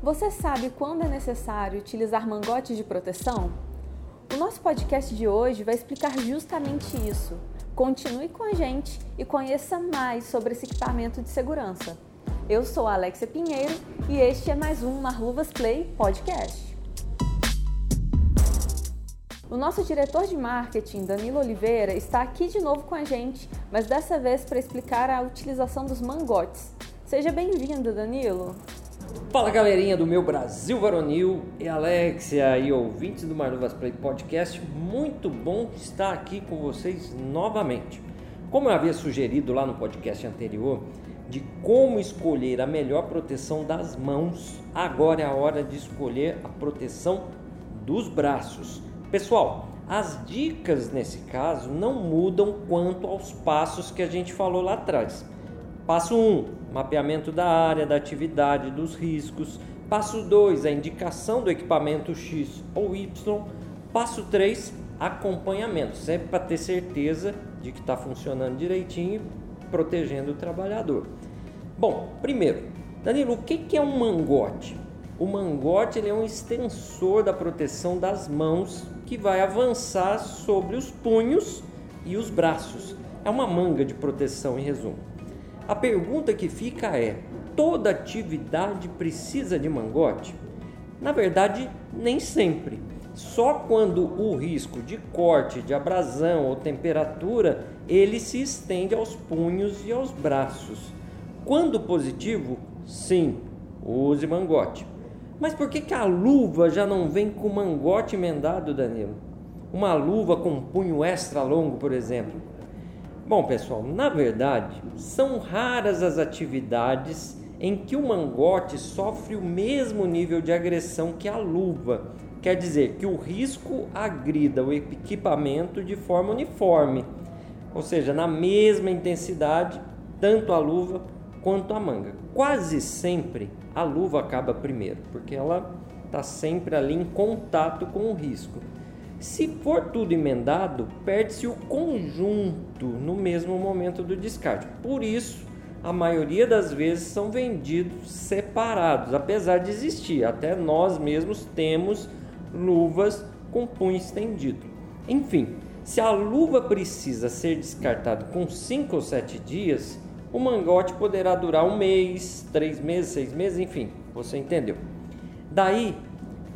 Você sabe quando é necessário utilizar mangotes de proteção? O nosso podcast de hoje vai explicar justamente isso. Continue com a gente e conheça mais sobre esse equipamento de segurança. Eu sou a Alexia Pinheiro e este é mais um Marluvas Play Podcast. O nosso diretor de marketing, Danilo Oliveira, está aqui de novo com a gente, mas dessa vez para explicar a utilização dos mangotes. Seja bem-vindo, Danilo. Fala galerinha do meu Brasil Varonil e Alexia e ouvintes do Marluvas Play Podcast, muito bom estar aqui com vocês novamente. Como eu havia sugerido lá no podcast anterior, de como escolher a melhor proteção das mãos, agora é a hora de escolher a proteção dos braços. Pessoal, as dicas nesse caso não mudam quanto aos passos que a gente falou lá atrás. Passo 1, um, mapeamento da área, da atividade, dos riscos. Passo 2, a indicação do equipamento X ou Y. Passo 3, acompanhamento, sempre para ter certeza de que está funcionando direitinho e protegendo o trabalhador. Bom, primeiro, Danilo, o que é um mangote? O mangote ele é um extensor da proteção das mãos que vai avançar sobre os punhos e os braços. É uma manga de proteção, em resumo. A pergunta que fica é: toda atividade precisa de mangote? Na verdade, nem sempre. Só quando o risco de corte, de abrasão ou temperatura, ele se estende aos punhos e aos braços. Quando positivo, sim, use mangote. Mas por que, que a luva já não vem com mangote emendado, Danilo? Uma luva com um punho extra longo, por exemplo. Bom, pessoal, na verdade, são raras as atividades em que o mangote sofre o mesmo nível de agressão que a luva. Quer dizer que o risco agrida o equipamento de forma uniforme, ou seja, na mesma intensidade, tanto a luva quanto a manga. Quase sempre a luva acaba primeiro, porque ela está sempre ali em contato com o risco. Se for tudo emendado, perde-se o conjunto no mesmo momento do descarte. Por isso, a maioria das vezes são vendidos separados, apesar de existir. Até nós mesmos temos luvas com punho estendido. Enfim, se a luva precisa ser descartada com 5 ou 7 dias, o mangote poderá durar um mês, três meses, seis meses, enfim, você entendeu. Daí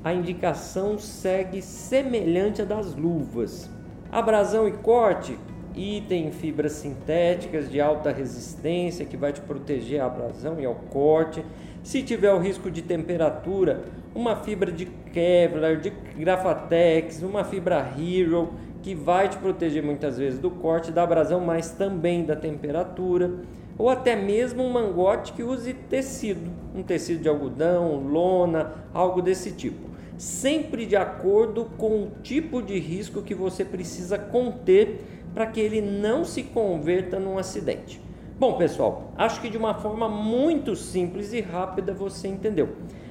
a indicação segue semelhante à das luvas. Abrasão e corte, item fibras sintéticas de alta resistência que vai te proteger à abrasão e ao corte. Se tiver o risco de temperatura, uma fibra de Kevlar, de Grafatex, uma fibra Hero que vai te proteger muitas vezes do corte, da abrasão, mas também da temperatura ou até mesmo um mangote que use tecido, um tecido de algodão, lona, algo desse tipo sempre de acordo com o tipo de risco que você precisa conter para que ele não se converta num acidente. Bom, pessoal, acho que de uma forma muito simples e rápida você entendeu.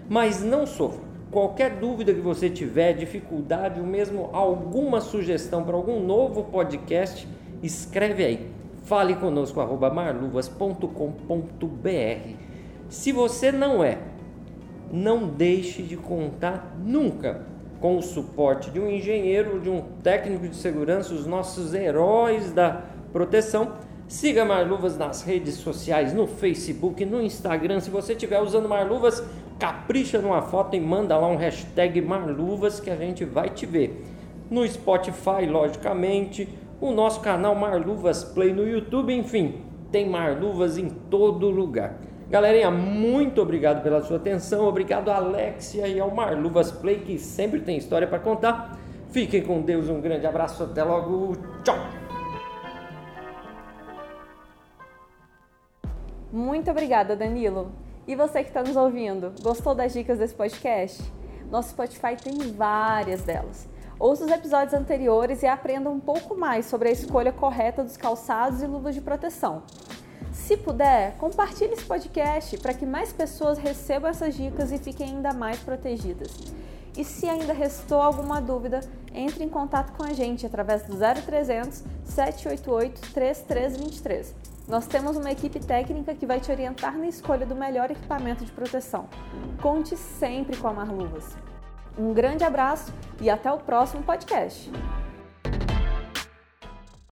Mas não sofra. Qualquer dúvida que você tiver, dificuldade ou mesmo alguma sugestão para algum novo podcast, escreve aí. Fale conosco marluvas.com.br. Se você não é não deixe de contar nunca com o suporte de um engenheiro, de um técnico de segurança, os nossos heróis da proteção. Siga Marluvas nas redes sociais, no Facebook, no Instagram. Se você estiver usando Marluvas, capricha numa foto e manda lá um hashtag Marluvas que a gente vai te ver. No Spotify, logicamente, o nosso canal Marluvas Play no YouTube, enfim, tem Marluvas em todo lugar. Galerinha, muito obrigado pela sua atenção. Obrigado, Alexia e ao Marluvas Play, que sempre tem história para contar. Fiquem com Deus, um grande abraço, até logo. Tchau! Muito obrigada, Danilo. E você que está nos ouvindo, gostou das dicas desse podcast? Nosso Spotify tem várias delas. Ouça os episódios anteriores e aprenda um pouco mais sobre a escolha correta dos calçados e luvas de proteção. Se puder, compartilhe esse podcast para que mais pessoas recebam essas dicas e fiquem ainda mais protegidas. E se ainda restou alguma dúvida, entre em contato com a gente através do 0300 788 3323. Nós temos uma equipe técnica que vai te orientar na escolha do melhor equipamento de proteção. Conte sempre com a Marluvas. Um grande abraço e até o próximo podcast.